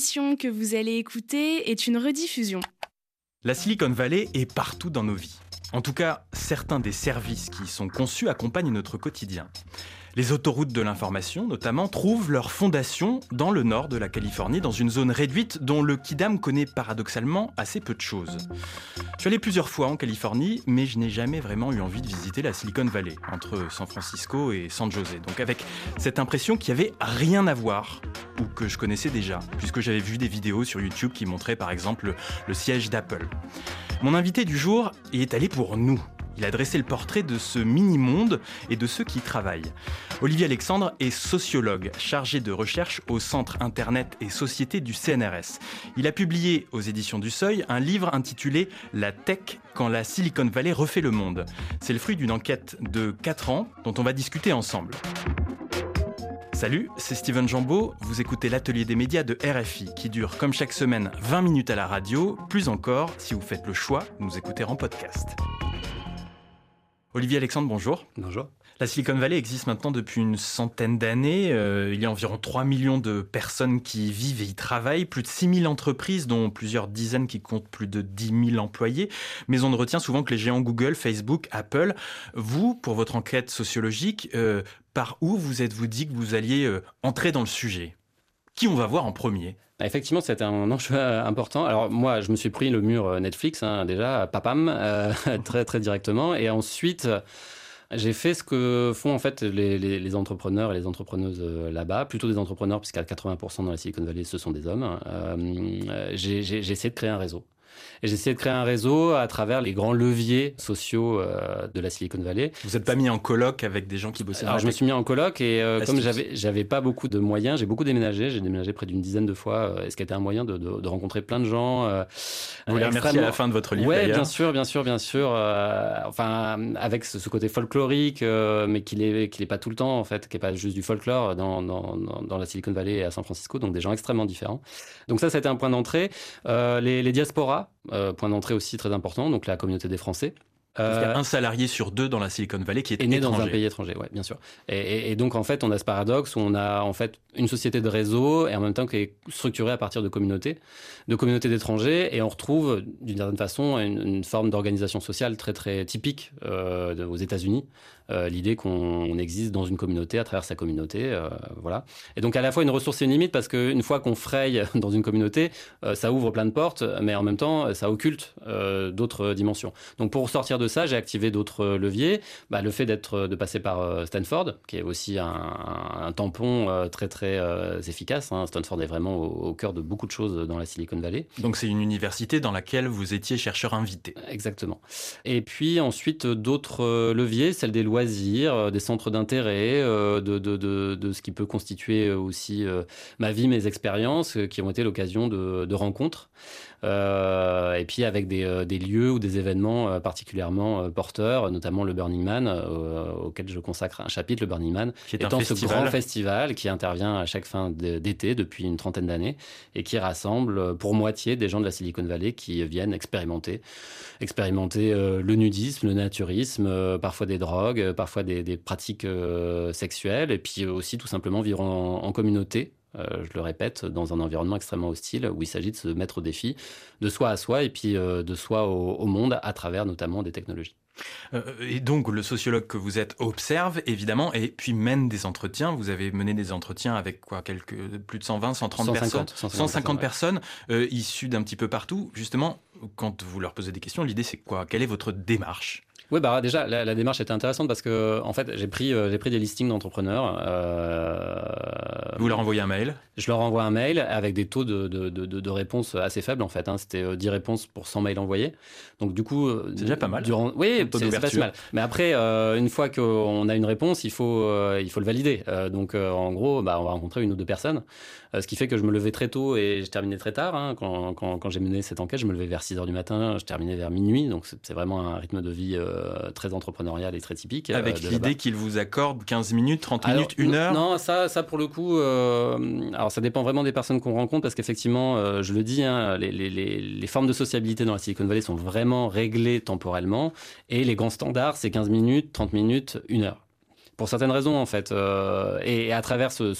que vous allez écouter est une rediffusion. La Silicon Valley est partout dans nos vies. En tout cas, certains des services qui y sont conçus accompagnent notre quotidien. Les autoroutes de l'information, notamment, trouvent leur fondation dans le nord de la Californie, dans une zone réduite dont le Kidam connaît paradoxalement assez peu de choses. Je suis allé plusieurs fois en Californie, mais je n'ai jamais vraiment eu envie de visiter la Silicon Valley, entre San Francisco et San Jose. Donc avec cette impression qu'il n'y avait rien à voir, ou que je connaissais déjà, puisque j'avais vu des vidéos sur YouTube qui montraient par exemple le siège d'Apple. Mon invité du jour y est allé pour nous. Il a dressé le portrait de ce mini-monde et de ceux qui y travaillent. Olivier Alexandre est sociologue, chargé de recherche au Centre Internet et Société du CNRS. Il a publié aux éditions du Seuil un livre intitulé La tech quand la Silicon Valley refait le monde. C'est le fruit d'une enquête de 4 ans dont on va discuter ensemble. Salut, c'est Steven Jambeau. Vous écoutez l'atelier des médias de RFI qui dure comme chaque semaine 20 minutes à la radio, plus encore si vous faites le choix de nous écouter en podcast. Olivier Alexandre, bonjour. Bonjour. La Silicon Valley existe maintenant depuis une centaine d'années. Euh, il y a environ 3 millions de personnes qui y vivent et y travaillent, plus de 6 000 entreprises, dont plusieurs dizaines qui comptent plus de 10 000 employés. Mais on ne retient souvent que les géants Google, Facebook, Apple. Vous, pour votre enquête sociologique, euh, par où vous êtes-vous dit que vous alliez euh, entrer dans le sujet? Qui on va voir en premier? Effectivement, c'était un enjeu important. Alors moi, je me suis pris le mur Netflix, hein, déjà, papam, très très directement. Et ensuite... J'ai fait ce que font en fait les, entrepreneurs et les entrepreneuses euh, là-bas, plutôt des entrepreneurs, puisqu'à 80% dans la Silicon Valley, ce sont des hommes. Euh, j'ai essayé de créer un réseau. Et j'ai essayé de créer un réseau à travers les grands leviers sociaux euh, de la Silicon Valley. Vous n'êtes pas mis en colloque avec des gens qui bossaient Alors, je me suis mis en colloque et euh, comme j'avais, j'avais pas beaucoup de moyens, j'ai beaucoup déménagé. J'ai déménagé près d'une dizaine de fois, euh, ce qui a été un moyen de, de, de rencontrer plein de gens. Euh, Vous l'avez remercié à la fin de votre livre. Oui, bien sûr, bien sûr, bien sûr. Enfin, avec ce, ce côté folklorique, mais qui n'est est pas tout le temps en fait, qui est pas juste du folklore dans, dans, dans, la Silicon Valley et à San Francisco, donc des gens extrêmement différents. Donc ça, ça a été un point d'entrée. les, les diasporas, euh, point d'entrée aussi très important, donc la communauté des Français. Euh, il y a un salarié sur deux dans la Silicon Valley qui est, est né étranger. dans un pays étranger, ouais, bien sûr. Et, et, et, donc en fait, on a ce paradoxe où on a en fait une société de réseau et en même temps qui est structurée à partir de communautés, de communautés d'étrangers, et on retrouve d'une certaine façon une, une forme d'organisation sociale très très typique euh, aux États-Unis. Euh, L'idée qu'on existe dans une communauté à travers sa communauté, euh, voilà. Et donc à la fois une ressource et une limite parce qu'une fois qu'on fraye dans une communauté, euh, ça ouvre plein de portes, mais en même temps ça occulte d'autres dimensions. Donc pour sortir de ça, j'ai activé d'autres leviers. Bah, le fait d'être de passer par Stanford, qui est aussi un, un tampon très très efficace. Hein. Stanford est vraiment au, au, cœur de beaucoup de choses dans la Silicon Valley. Donc c'est une université dans laquelle vous étiez chercheur invité. Exactement. Et puis ensuite d'autres leviers, celle des loisirs, des centres d'intérêt, de, de, de, de, ce qui peut constituer aussi ma vie, mes expériences, qui ont été l'occasion de rencontres. Euh, et puis avec des, euh, des, lieux ou des événements euh, particulièrement porteurs, notamment le Burning Man, auquel je consacre un chapitre, le Burning Man, qui est étant un ce grand festival qui intervient à chaque fin d'été depuis une trentaine d'années et qui rassemble pour moitié des gens de la Silicon Valley qui viennent expérimenter, expérimenter le nudisme, le naturisme, parfois des drogues, parfois des, des pratiques sexuelles, et puis aussi tout simplement vivre en, en communauté euh, je le répète, dans un environnement extrêmement hostile où il s'agit de se mettre au défi de soi à soi et puis euh, de soi au, au, monde à travers notamment des technologies. Euh, et donc le sociologue que vous êtes observe évidemment et puis mène des entretiens. Vous avez mené des entretiens avec quoi quelques plus de 120, 130 150, personnes, 150, 150 personnes ouais. issues d'un petit peu partout. Justement, quand vous leur posez des questions, l'idée c'est quoi? Quelle est votre démarche? Oui, bah déjà la, la, démarche était intéressante parce que en fait j'ai pris euh, j'ai pris des listings d'entrepreneurs. Euh, Vous leur envoyez un mail Je leur envoie un mail avec des taux de, de, de, de réponse assez faibles en fait. Hein. C'était 10 réponses pour 100 mails envoyés. Donc du coup, c'est déjà pas mal. Durant, oui, c'est pas si mal. Mais après, euh, une fois qu'on a une réponse, il faut euh, il faut le valider. Euh, donc en gros, bah, on va rencontrer une ou deux personnes, ce qui fait que je me levais très tôt et je terminais très tard. Hein. Quand, quand, quand j'ai mené cette enquête, je me levais vers 6 heures du matin, je terminais vers minuit. Donc c'est vraiment un rythme de vie très entrepreneurial et très typique. Avec l'idée qu'il vous accorde 15 minutes, 30 alors, minutes, une heure Non, ça, ça pour le coup, euh, alors ça dépend vraiment des personnes qu'on rencontre parce qu'effectivement, euh, je le dis, hein, les, les, les, formes de sociabilité dans la Silicon Valley sont vraiment réglées temporellement et les grands standards, c'est 15 minutes, 30 minutes, une heure pour certaines raisons en fait. Euh, et, à travers ce,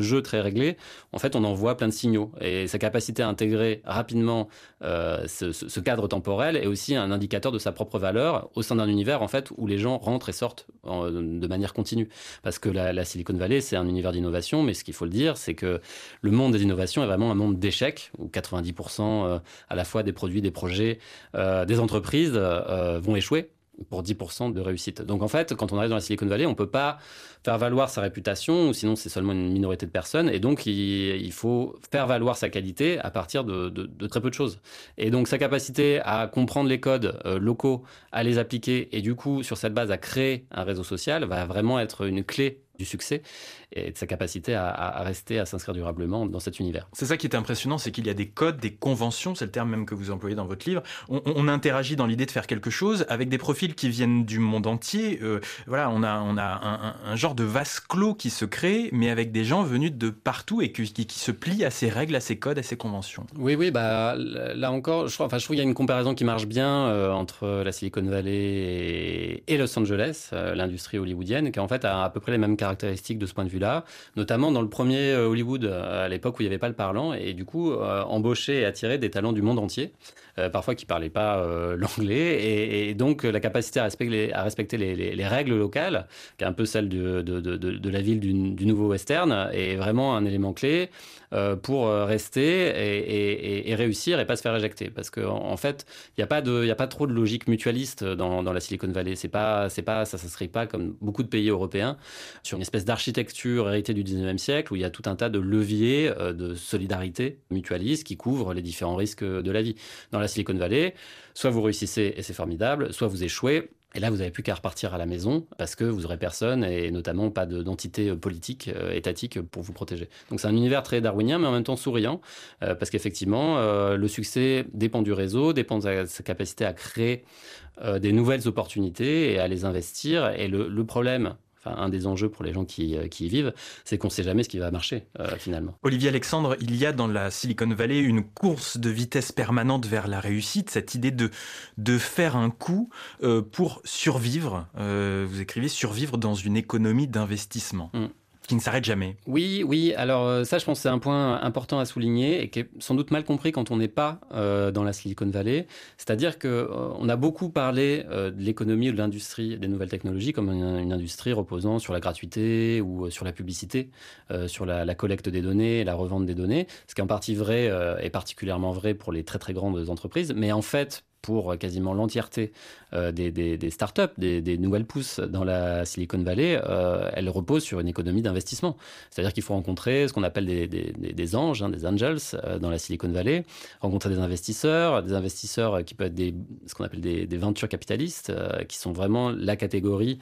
jeu très réglé, en fait, on envoie plein de signaux. Et sa capacité à intégrer rapidement euh, ce, cadre temporel est aussi un indicateur de sa propre valeur au sein d'un univers en fait où les gens rentrent et sortent de manière continue. Parce que la, Silicon Valley, c'est un univers d'innovation, mais ce qu'il faut le dire, c'est que le monde des innovations est vraiment un monde d'échecs où 90% euh, à la fois des produits, des projets, des entreprises vont échouer pour 10% de réussite. Donc en fait, quand on arrive dans la Silicon Valley, on ne peut pas faire valoir sa réputation, sinon c'est seulement une minorité de personnes, et donc il, faut faire valoir sa qualité à partir de, très peu de choses. Et donc sa capacité à comprendre les codes euh, locaux, à les appliquer, et du coup sur cette base à créer un réseau social, va vraiment être une clé du succès et de sa capacité à, rester, à s'inscrire durablement dans cet univers. C'est ça qui est impressionnant, c'est qu'il y a des codes, des conventions, c'est le terme même que vous employez dans votre livre. On, interagit dans l'idée de faire quelque chose avec des profils qui viennent du monde entier. Euh, voilà, on a, on a un, genre de vase clos qui se crée, mais avec des gens venus de partout et qui, qui, se plient à ces règles, à ces codes, à ces conventions. Oui, oui, bah là encore, je, enfin, je trouve qu'il y a une comparaison qui marche bien euh, entre la Silicon Valley et, Los Angeles, euh, l'industrie hollywoodienne, qui en fait a à peu près les mêmes caractéristiques de ce point de notamment dans le premier euh, Hollywood, euh, à l'époque où il n'y avait pas le parlant, et du coup, euh, embaucher et attirer des talents du monde entier, parfois qui ne parlaient pas l'anglais, et, donc la capacité à respecter, les, règles locales, qui est un peu celle de, la ville du, nouveau western, est vraiment un élément clé. Pour rester et, réussir et pas se faire éjecter. Parce qu'en en fait, il n'y a, pas a pas trop de logique mutualiste dans, la Silicon Valley. Pas, pas, ça ne serait pas comme beaucoup de pays européens sur une espèce d'architecture héritée du 19e siècle où il y a tout un tas de leviers euh, de solidarité mutualiste qui couvrent les différents risques de la vie. Dans la Silicon Valley, soit vous réussissez et c'est formidable, soit vous échouez et là, vous n'avez plus qu'à repartir à la maison parce que vous n'aurez personne et notamment pas d'entité euh, politique, euh, étatique pour vous protéger. Donc c'est un univers très darwinien, mais en même temps souriant parce qu'effectivement, le succès dépend du réseau, dépend de sa capacité à créer des nouvelles opportunités et à les investir. Et le problème un des enjeux pour les gens qui, euh, y vivent, c'est qu'on ne sait jamais ce qui va marcher euh, finalement. Olivier Alexandre, il y a dans la Silicon Valley une course de vitesse permanente vers la réussite, cette idée de, de faire un coup euh, pour survivre. vous écrivez survivre dans une économie d'investissement. Mm qui ne s'arrête jamais. Oui, oui. Alors euh, ça, je pense, c'est un point important à souligner et qui est sans doute mal compris quand on n'est pas euh, dans la Silicon Valley. C'est-à-dire que euh, on a beaucoup parlé de l'économie ou de l'industrie des nouvelles technologies comme une, industrie reposant sur la gratuité ou sur la publicité, sur la, collecte des données la revente des données. Ce qui est en partie vrai et particulièrement vrai pour les très très grandes entreprises. Mais en fait, pour quasiment l'entièreté euh, des, des, startups, des, nouvelles pousses dans la Silicon Valley, euh, elles reposent sur une économie d'investissement. C'est-à-dire qu'il faut rencontrer ce qu'on appelle des, anges, hein, des angels euh, dans la Silicon Valley, rencontrer des investisseurs, des investisseurs qui peuvent être ce qu'on appelle des, ventures capitalistes, qui sont vraiment la catégorie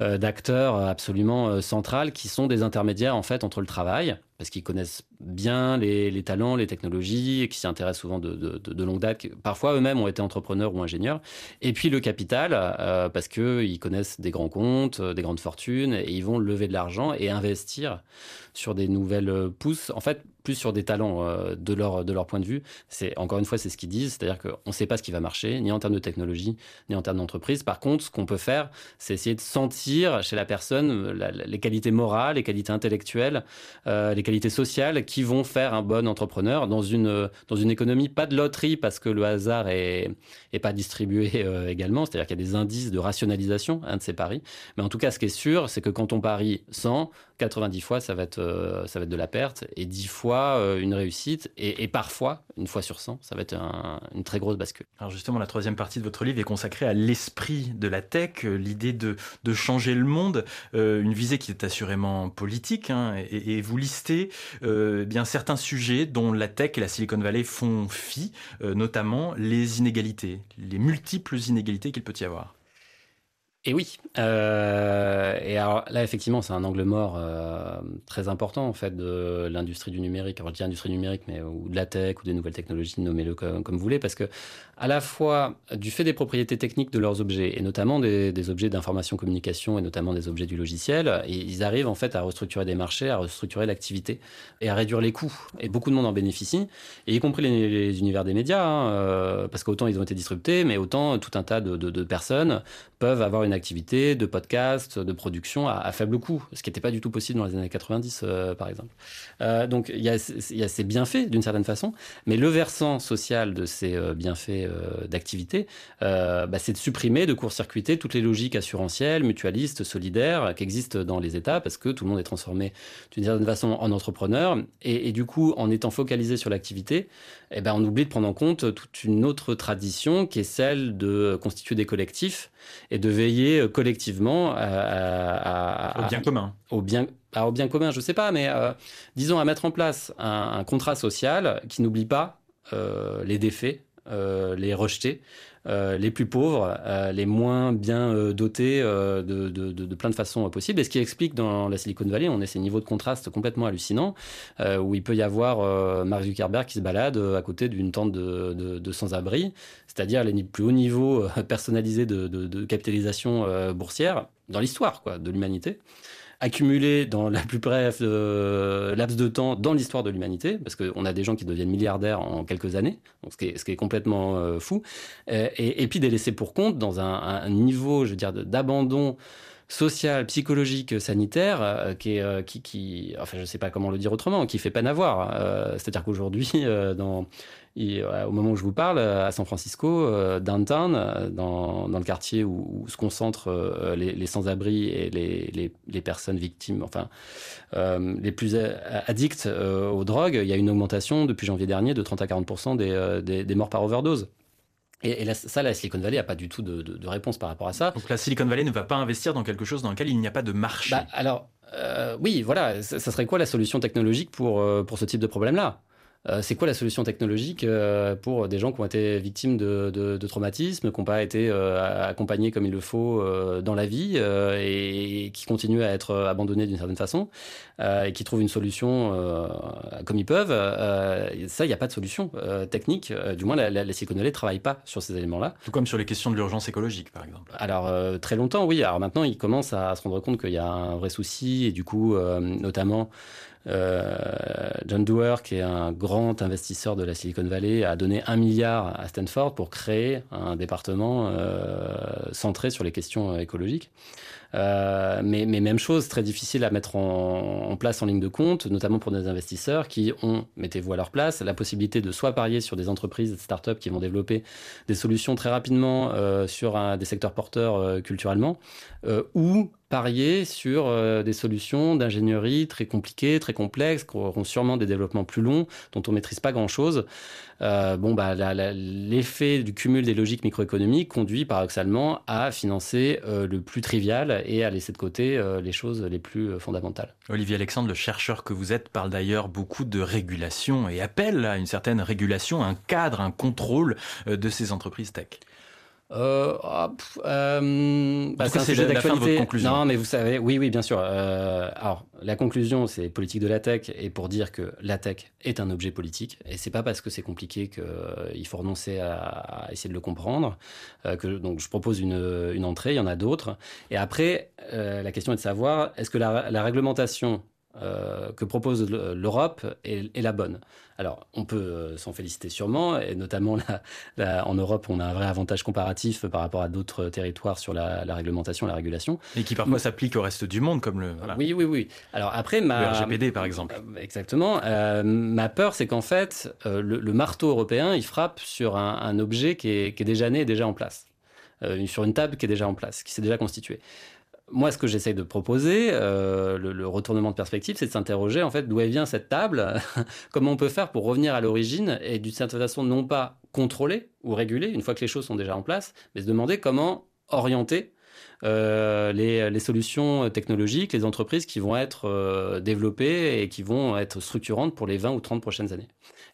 d'acteurs absolument centrales, qui sont des intermédiaires en fait entre le travail, parce qu'ils connaissent bien les, talents, les technologies, et qui s'y intéressent souvent de, longue date. Parfois, eux-mêmes ont été entrepreneurs ou ingénieurs. Et puis le capital, euh, parce qu'ils connaissent des grands comptes, euh, des grandes fortunes, et ils vont lever de l'argent et investir sur des nouvelles pousses. En fait, plus sur des talents euh, de, leur, de leur point de vue. C'est Encore une fois, c'est ce qu'ils disent, c'est-à-dire qu'on ne sait pas ce qui va marcher, ni en termes de technologie, ni en termes d'entreprise. Par contre, ce qu'on peut faire, c'est essayer de sentir chez la personne euh, les qualités morales, les qualités intellectuelles, euh, les qualités sociales qui vont faire un bon entrepreneur dans une, dans une économie, pas de loterie parce que le hasard est, est pas distribué également, c'est-à-dire qu'il y a des indices de rationalisation un de ces paris. Mais en tout cas, ce qui est sûr, c'est que quand on parie 100, 90 fois, ça va être, ça va être de la perte et 10 fois, euh, une réussite et, parfois, une fois sur 100, ça va être une très grosse bascule. Alors justement, la troisième partie de votre livre est consacrée à l'esprit de la tech, euh, l'idée de, changer le monde, euh, une visée qui est assurément politique, hein, et, vous listez bien certains sujets dont la tech et la Silicon Valley font fi, notamment les inégalités, les multiples inégalités qu'il peut y avoir. Et oui. Euh, et alors là, effectivement, c'est un angle mort euh, très important en fait de l'industrie du numérique. Alors je dis industrie numérique, mais ou de la tech ou des nouvelles technologies, nommez-le comme, vous voulez, parce que à la fois du fait des propriétés techniques de leurs objets et notamment des, objets d'information communication et notamment des objets du logiciel, ils arrivent en fait à restructurer des marchés, à restructurer l'activité et à réduire les coûts. Et beaucoup de monde en bénéficie, et y compris les, univers des médias, hein, euh, parce qu'autant ils ont été disruptés, mais autant tout un tas de, de personnes peuvent avoir une une activité de podcast, de production à, faible coût, ce qui n'était pas du tout possible dans les années 90, par exemple. donc il y, a, ces bienfaits d'une certaine façon, mais le versant social de ces bienfaits d'activité, bah, c'est de supprimer, de court-circuiter toutes les logiques assurantielles, mutualistes, solidaires qui existent dans les États, parce que tout le monde est transformé d'une certaine façon en entrepreneur, et, du coup, en étant focalisé sur l'activité, eh ben, on oublie de prendre en compte toute une autre tradition qui est celle de constituer des collectifs et de veiller collectivement à, au bien commun. Au bien, au bien commun, je ne sais pas, mais euh, disons à mettre en place un, contrat social qui n'oublie pas euh, les défaits, euh, les rejetés, euh, les plus pauvres, euh, les moins bien euh, dotés de, de, de, plein de façons possibles. Et ce qui explique dans la Silicon Valley, on a ces niveaux de contraste complètement hallucinants, où il peut y avoir Mark Zuckerberg qui se balade à côté d'une tente de, sans-abri, c'est-à-dire les plus hauts niveaux personnalisés de, capitalisation boursière dans l'histoire de l'humanité accumulé dans la plus brève euh, laps de temps dans l'histoire de l'humanité, parce qu'on a des gens qui deviennent milliardaires en quelques années, ce, qui est, ce qui est complètement euh, fou, euh, et, et, puis des laissés pour compte dans un, un niveau, je veux dire, d'abandon social, psychologique, sanitaire, qui est, qui, qui, enfin, je sais pas comment le dire autrement, qui fait peine à voir. C'est-à-dire qu'aujourd'hui, dans euh, au moment où je vous parle, euh, à San Francisco, euh, downtown, dans, dans le quartier où, se concentrent les, sans-abri et les, les, personnes victimes, enfin, les plus addicts aux drogues, il y a une augmentation depuis janvier dernier de 30 à 40 des, des, des morts par overdose. Et, ça, la Silicon Valley n'a pas du tout de, de, réponse par rapport à ça. Donc la Silicon Valley ne va pas investir dans quelque chose dans lequel il n'y a pas de marché. Bah, alors, oui, voilà, ça, ça, serait quoi la solution technologique pour, pour ce type de problème-là? Euh, c'est quoi la solution technologique euh, pour des gens qui ont été victimes de, de, traumatismes, qui n'ont pas été euh, accompagnés comme il le faut dans la vie et, qui continuent à être abandonnés d'une certaine façon et qui trouvent une solution comme ils peuvent Ça, il n'y a pas de solution technique. du moins, la, la, Silicon Valley ne travaille pas sur ces éléments-là. Tout comme sur les questions de l'urgence écologique, par exemple. Alors, très longtemps, oui. Alors maintenant, ils commencent à se rendre compte qu'il y a un vrai souci et du coup, notamment, euh, John Doerr, qui est un grand investisseur de la Silicon Valley, a donné un milliard à Stanford pour créer un département euh, centré sur les questions écologiques. Euh, mais, même chose, très difficile à mettre en, place en ligne de compte, notamment pour des investisseurs qui ont, mettez-vous à leur place, la possibilité de soit parier sur des entreprises, des startups qui vont développer des solutions très rapidement euh, sur des secteurs porteurs euh, culturellement, ou parier sur des solutions d'ingénierie très compliquées, très complexes, qui auront sûrement des développements plus longs, dont on maîtrise pas grand-chose. Bon, bah, l'effet du cumul des logiques microéconomiques conduit paradoxalement à financer le plus trivial et à laisser de côté euh, les choses les plus fondamentales. Olivier Alexandre, le chercheur que vous êtes, parle d'ailleurs beaucoup de régulation et appelle à une certaine régulation, un cadre, un contrôle de ces entreprises tech. Euh, oh, euh, bah, c'est un sujet d'actualité. Non, mais vous savez, oui, oui, bien sûr. Euh, alors, la conclusion, c'est politique de la tech, et pour dire que la tech est un objet politique, et c'est pas parce que c'est compliqué qu'il euh, faut renoncer à, à, essayer de le comprendre. Euh, que donc, je propose une, une entrée, il y en a d'autres, et après, euh, la question est de savoir est-ce que la, la réglementation euh, que propose l'Europe est, est, la bonne. Alors, on peut euh, s'en féliciter sûrement, et notamment en Europe, on a un vrai avantage comparatif par rapport à d'autres territoires sur la, la, réglementation, la régulation. Et qui parfois s'applique au reste du monde, comme le. Voilà. Oui, oui, oui. Alors après, ma. Le RGPD, par exemple. Euh, exactement. Euh, ma peur, c'est qu'en fait, le, le, marteau européen, il frappe sur un, un objet qui est, qui est, déjà né, déjà en place. sur une table qui est déjà en place, qui s'est déjà constituée moi, ce que j'essaye de proposer, euh, le, retournement de perspective, c'est de s'interroger en fait d'où vient cette table, comment on peut faire pour revenir à l'origine et d'une certaine façon non pas contrôler ou réguler une fois que les choses sont déjà en place, mais se demander comment orienter euh, les, les, solutions technologiques, les entreprises qui vont être euh, développées et qui vont être structurantes pour les 20 ou 30 prochaines années.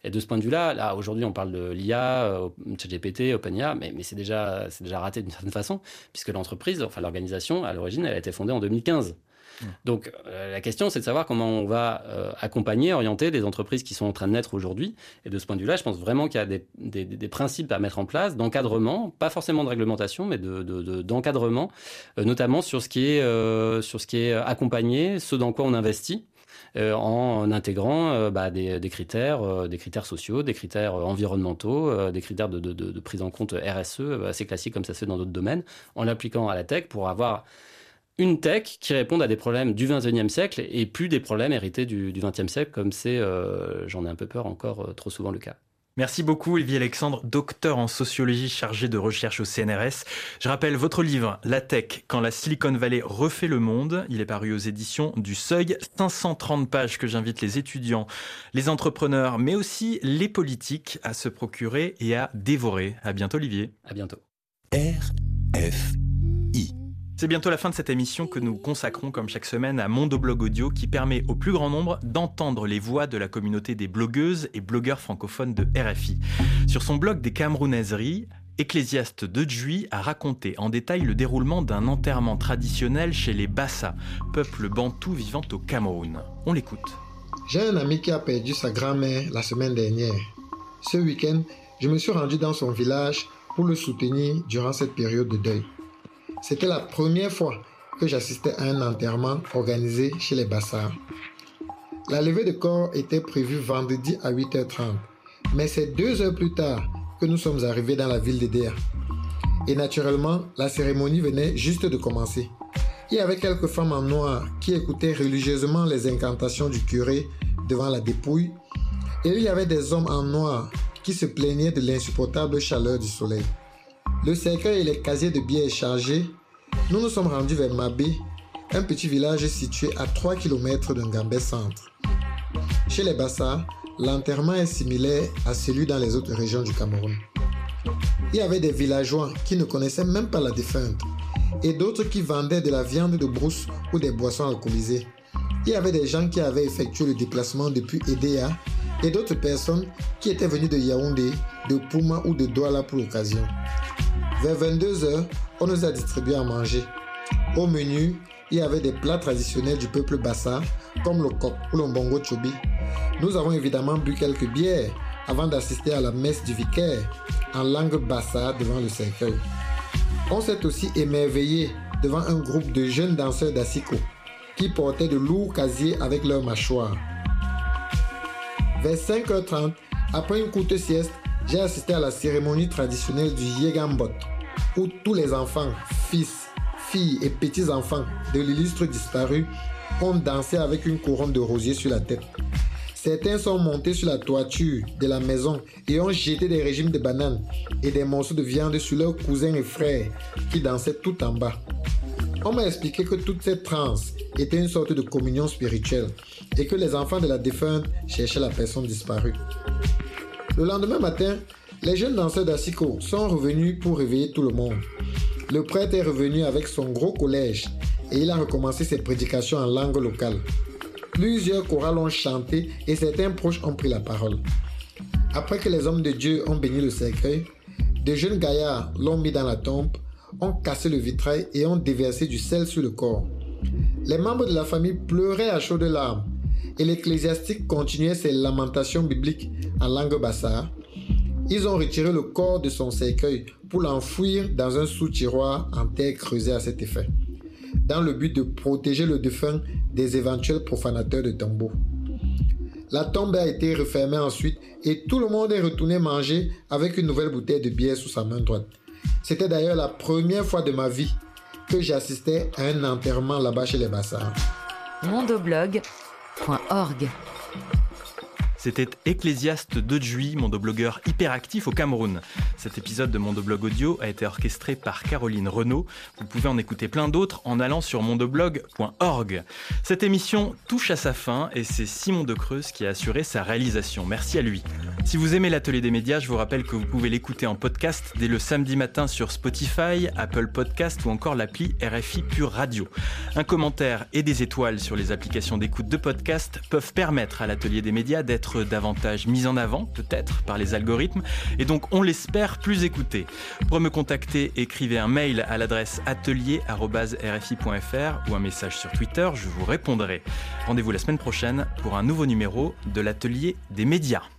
Et de ce point de vue-là, là, aujourd'hui, on parle de l'IA, euh, ChatGPT, OpenIA, mais, mais c'est déjà, c'est déjà raté d'une certaine façon, puisque l'entreprise, enfin l'organisation, à l'origine, elle a été fondée en 2015. Mmh. Donc euh, la question, c'est de savoir comment on va euh, accompagner, orienter des entreprises qui sont en train de naître aujourd'hui. Et de ce point de vue-là, je pense vraiment qu'il y a des, des, des, principes à mettre en place, d'encadrement, pas forcément de réglementation, mais d'encadrement, de, de, notamment sur ce qui est sur ce qui est accompagné, ce dans quoi on investit. En intégrant bah, des, critères, des critères sociaux, des critères environnementaux, des critères de, prise en compte RSE, assez classiques comme ça se fait dans d'autres domaines, en l'appliquant à la tech pour avoir une tech qui réponde à des problèmes du 21e siècle et plus des problèmes hérités du, du 20e siècle, comme c'est, euh, j'en ai un peu peur, encore euh, trop souvent le cas. Merci beaucoup, Olivier Alexandre, docteur en sociologie chargé de recherche au CNRS. Je rappelle votre livre, La Tech, quand la Silicon Valley refait le monde. Il est paru aux éditions du Seuil. 530 pages que j'invite les étudiants, les entrepreneurs, mais aussi les politiques à se procurer et à dévorer. À bientôt, Olivier. À bientôt. C'est bientôt la fin de cette émission que nous consacrons comme chaque semaine à Mondoblog Audio qui permet au plus grand nombre d'entendre les voix de la communauté des blogueuses et blogueurs francophones de RFI. Sur son blog des Camerounaiseries, Ecclésiaste de Djui a raconté en détail le déroulement d'un enterrement traditionnel chez les Bassa, peuple bantou vivant au Cameroun. On l'écoute. J'ai un ami qui a perdu sa grand-mère la semaine dernière. Ce week-end, je me suis rendu dans son village pour le soutenir durant cette période de deuil. C'était la première fois que j'assistais à un enterrement organisé chez les Bassards. La levée de corps était prévue vendredi à 8h30, mais c'est deux heures plus tard que nous sommes arrivés dans la ville d'Edea. Et naturellement, la cérémonie venait juste de commencer. Il y avait quelques femmes en noir qui écoutaient religieusement les incantations du curé devant la dépouille, et il y avait des hommes en noir qui se plaignaient de l'insupportable chaleur du soleil. Le cercueil et les casiers de billets chargés, nous nous sommes rendus vers Mabé, un petit village situé à 3 km d'un Gambé centre. Chez les Bassa, l'enterrement est similaire à celui dans les autres régions du Cameroun. Il y avait des villageois qui ne connaissaient même pas la défunte et d'autres qui vendaient de la viande de brousse ou des boissons alcoolisées. Il y avait des gens qui avaient effectué le déplacement depuis Edea et d'autres personnes qui étaient venues de Yaoundé, de Pouma ou de Douala pour l'occasion. Vers 22h, on nous a distribué à manger. Au menu, il y avait des plats traditionnels du peuple bassa, comme le coq ou le bongo chobi. Nous avons évidemment bu quelques bières avant d'assister à la messe du vicaire en langue bassa devant le cercueil. On s'est aussi émerveillé devant un groupe de jeunes danseurs d'Assiko qui portaient de lourds casiers avec leurs mâchoires. Vers 5h30, après une courte sieste, j'ai assisté à la cérémonie traditionnelle du Yegambot, où tous les enfants, fils, filles et petits-enfants de l'illustre disparu ont dansé avec une couronne de rosiers sur la tête. Certains sont montés sur la toiture de la maison et ont jeté des régimes de bananes et des morceaux de viande sur leurs cousins et frères qui dansaient tout en bas. On m'a expliqué que toute cette transe était une sorte de communion spirituelle et que les enfants de la défunte cherchaient la personne disparue? Le lendemain matin, les jeunes danseurs d'Assiko sont revenus pour réveiller tout le monde. Le prêtre est revenu avec son gros collège et il a recommencé ses prédications en langue locale. Plusieurs chorales ont chanté et certains proches ont pris la parole. Après que les hommes de Dieu ont béni le cercueil, de jeunes gaillards l'ont mis dans la tombe, ont cassé le vitrail et ont déversé du sel sur le corps. Les membres de la famille pleuraient à chaudes larmes et l'ecclésiastique continuait ses lamentations bibliques en langue bassa, ils ont retiré le corps de son cercueil pour l'enfouir dans un sous-tiroir en terre creusée à cet effet, dans le but de protéger le défunt des éventuels profanateurs de tombeaux. La tombe a été refermée ensuite et tout le monde est retourné manger avec une nouvelle bouteille de bière sous sa main droite. C'était d'ailleurs la première fois de ma vie que j'assistais à un enterrement là-bas chez les Bassards. C'était Ecclésiaste de Juy, mondoblogueur hyperactif au Cameroun. Cet épisode de Mondoblog Audio a été orchestré par Caroline Renaud. Vous pouvez en écouter plein d'autres en allant sur mondoblog.org. Cette émission touche à sa fin et c'est Simon De Creuse qui a assuré sa réalisation. Merci à lui. Si vous aimez l'atelier des médias, je vous rappelle que vous pouvez l'écouter en podcast dès le samedi matin sur Spotify, Apple Podcast ou encore l'appli RFI Pure Radio. Un commentaire et des étoiles sur les applications d'écoute de podcast peuvent permettre à l'atelier des médias d'être davantage mise en avant, peut-être, par les algorithmes, et donc on l'espère plus écouté. Pour me contacter, écrivez un mail à l'adresse atelier.rfi.fr ou un message sur Twitter, je vous répondrai. Rendez-vous la semaine prochaine pour un nouveau numéro de l'atelier des médias.